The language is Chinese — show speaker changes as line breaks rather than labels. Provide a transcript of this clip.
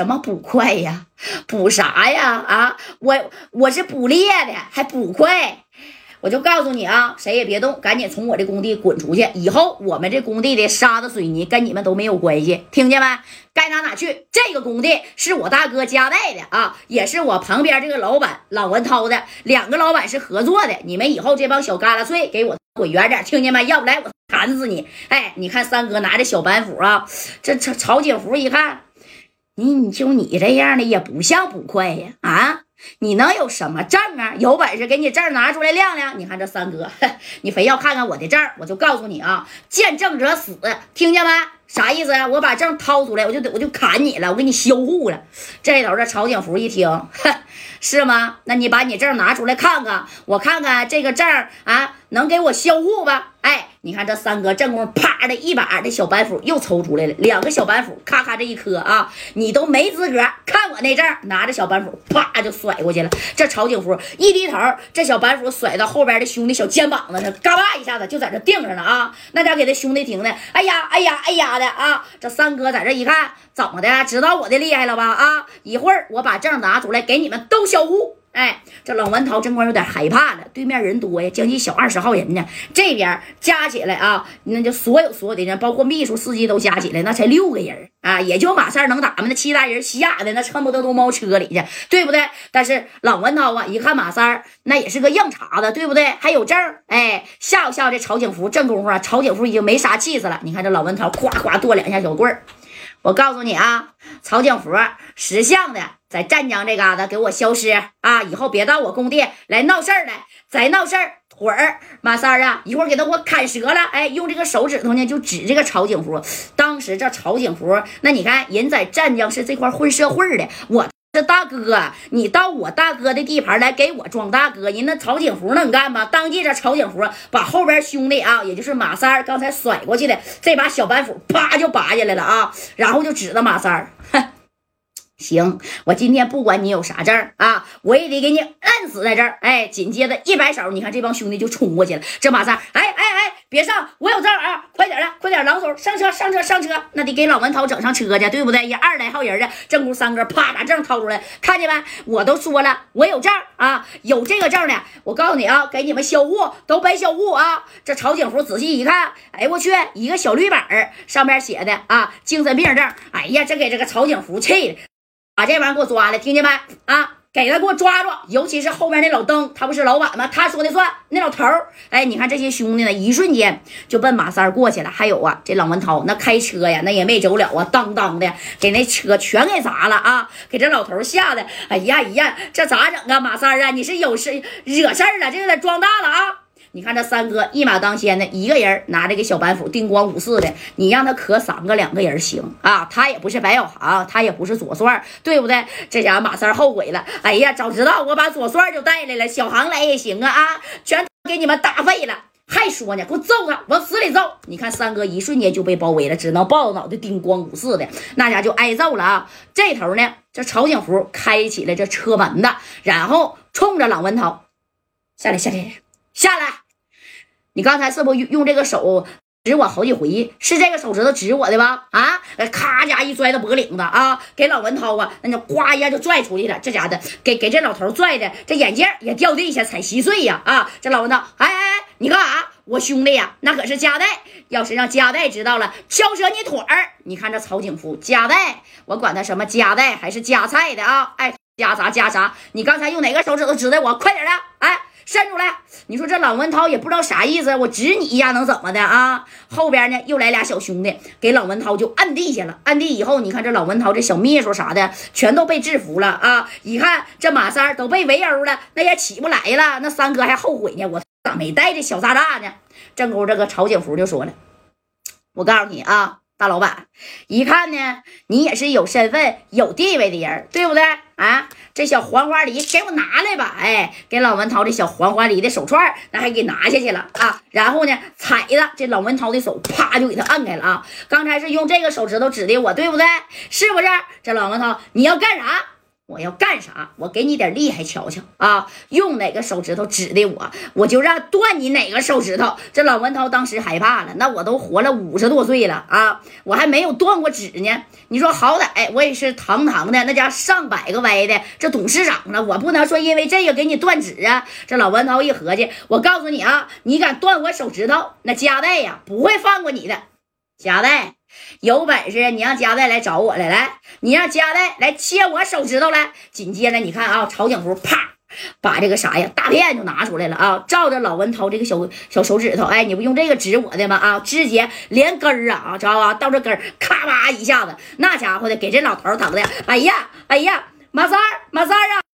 什么捕快呀？捕啥呀？啊，我我是捕猎的，还捕快。我就告诉你啊，谁也别动，赶紧从我这工地滚出去。以后我们这工地的沙子、水泥跟你们都没有关系，听见没？该哪哪去。这个工地是我大哥家带的啊，也是我旁边这个老板老文涛的，两个老板是合作的。你们以后这帮小旮旯碎，给我滚远点，听见没？要不来我砍死你！哎，你看三哥拿着小板斧啊，这曹曹景福一看，你你就你这样的也不像捕快呀啊！你能有什么证啊？有本事给你证拿出来亮亮！你看这三哥，你非要看看我的证，我就告诉你啊，见证者死，听见没？啥意思啊？我把证掏出来，我就我就砍你了，我给你销户了。这头这曹景福一听，是吗？那你把你证拿出来看看，我看看这个证啊，能给我销户吧？你看这三哥正功啪的一把这小板斧又抽出来了，两个小板斧咔咔这一磕啊，你都没资格看我那证，拿着小板斧啪就甩过去了。这曹景福一低头，这小板斧甩到后边的兄弟小肩膀子上，嘎巴一下子就在这定上了啊！那家给他兄弟听的，哎呀哎呀哎呀的啊！这三哥在这一看，怎么的？知道我的厉害了吧？啊！一会儿我把证拿出来给你们都销户。哎，这老文涛真光有点害怕了。对面人多呀，将近小二十号人呢。这边加起来啊，那就所有所有的人，包括秘书、司机都加起来，那才六个人啊。也就马三能打吗？那其他人吓得那恨不得都猫车里去，对不对？但是老文涛啊，一看马三那也是个硬茬子，对不对？还有证哎，吓唬吓唬这曹景福。正功夫啊，曹景福已经没啥气势了。你看这老文涛，咵咵跺两下小棍儿。我告诉你啊，曹景福识相的，在湛江这嘎达给我消失啊！以后别到我工地来闹事儿来，再闹事儿，腿儿马三儿啊，一会儿给他给我砍折了！哎，用这个手指头呢，就指这个曹景福。当时这曹景福，那你看人在湛江是这块混社会的，我。这大哥，你到我大哥的地盘来给我装大哥，人那曹景福能干吗？当即这曹景福把后边兄弟啊，也就是马三刚才甩过去的这把小板斧，啪就拔下来了啊，然后就指着马三儿，哼。行，我今天不管你有啥证啊，我也得给你摁死在这儿。哎，紧接着一摆手，你看这帮兄弟就冲过去了。这马三，哎哎哎，别上，我有证啊！快点的，快点，老总上车，上车，上车，那得给老文涛整上车去，对不对？也二十来号人的，正屋三哥啪把证掏出来，看见没？我都说了，我有证啊，有这个证的，我告诉你啊，给你们销户都白销户啊！这曹景福仔细一看，哎我去，一个小绿本上面写的啊，精神病证。哎呀，这给这个曹景福气的。把这玩意儿给我抓了，听见没？啊，给他给我抓住！尤其是后面那老登，他不是老板吗？他说的算。那老头儿，哎，你看这些兄弟呢，一瞬间就奔马三过去了。还有啊，这老文涛那开车呀，那也没走了啊，当当的给那车全给砸了啊！给这老头吓得，哎呀呀，这咋整啊？马三啊，你是有事惹事儿了？这有点装大了啊！你看这三哥一马当先的，一个人拿着个小板斧，叮咣五四的，你让他磕三个两个人行啊？他也不是白小航，他也不是左帅，对不对？这家伙马三后悔了，哎呀，早知道我把左帅就带来了，小航来也行啊啊！全给你们打废了，还说呢，给我揍他，往死里揍！你看三哥一瞬间就被包围了，只能抱着脑袋叮咣五四的，那家就挨揍了啊！这头呢，这曹景福开起了这车门子，然后冲着朗文涛，下来。下来！下来你刚才是不用用这个手指我好几回？是这个手指头指我的吧？啊！咔家一拽到脖领子啊，给老文涛啊，那就呱一下就拽出去了。这家的给给这老头拽的，这眼镜也掉地下踩稀碎呀！啊！这老文涛，哎哎哎，你干啥？我兄弟呀，那可是加代，要是让加代知道了，敲折你腿儿！你看这曹景福，加代，我管他什么加代还是加菜的啊？哎，加啥加啥？你刚才用哪个手指头指的我？快点的！哎。伸出来！你说这老文涛也不知道啥意思，我指你一下能怎么的啊？后边呢又来俩小兄弟，给老文涛就按地下了。按地以后，你看这老文涛这小秘书啥的全都被制服了啊！一看这马三都被围殴了，那也起不来了。那三哥还后悔呢，我咋没带这小炸炸呢？正勾这个曹景福就说了：“我告诉你啊。”大老板，一看呢，你也是有身份、有地位的人，对不对啊？这小黄花梨给我拿来吧！哎，给老文涛这小黄花梨的手串，那还给拿下去了啊！然后呢，踩着这老文涛的手，啪就给他按开了啊！刚才是用这个手指头指的我，对不对？是不是？这老文涛，你要干啥？我要干啥？我给你点厉害瞧瞧啊！用哪个手指头指的我，我就让断你哪个手指头。这老文涛当时害怕了，那我都活了五十多岁了啊，我还没有断过指呢。你说好歹我也是堂堂的那家上百个歪的这董事长了，我不能说因为这个给你断指啊。这老文涛一合计，我告诉你啊，你敢断我手指头，那家代呀不会放过你的，夹代。有本事你让加代来找我来，来，你让加代来切我手指头来。紧接着你看啊，曹景福啪把这个啥呀大片就拿出来了啊，照着老文涛这个小小手指头，哎，你不用这个指我的吗？啊，直接连根儿啊啊，知道吧？到这根儿咔吧一下子，那家伙的给这老头疼的，哎呀哎呀，马三儿马三儿啊！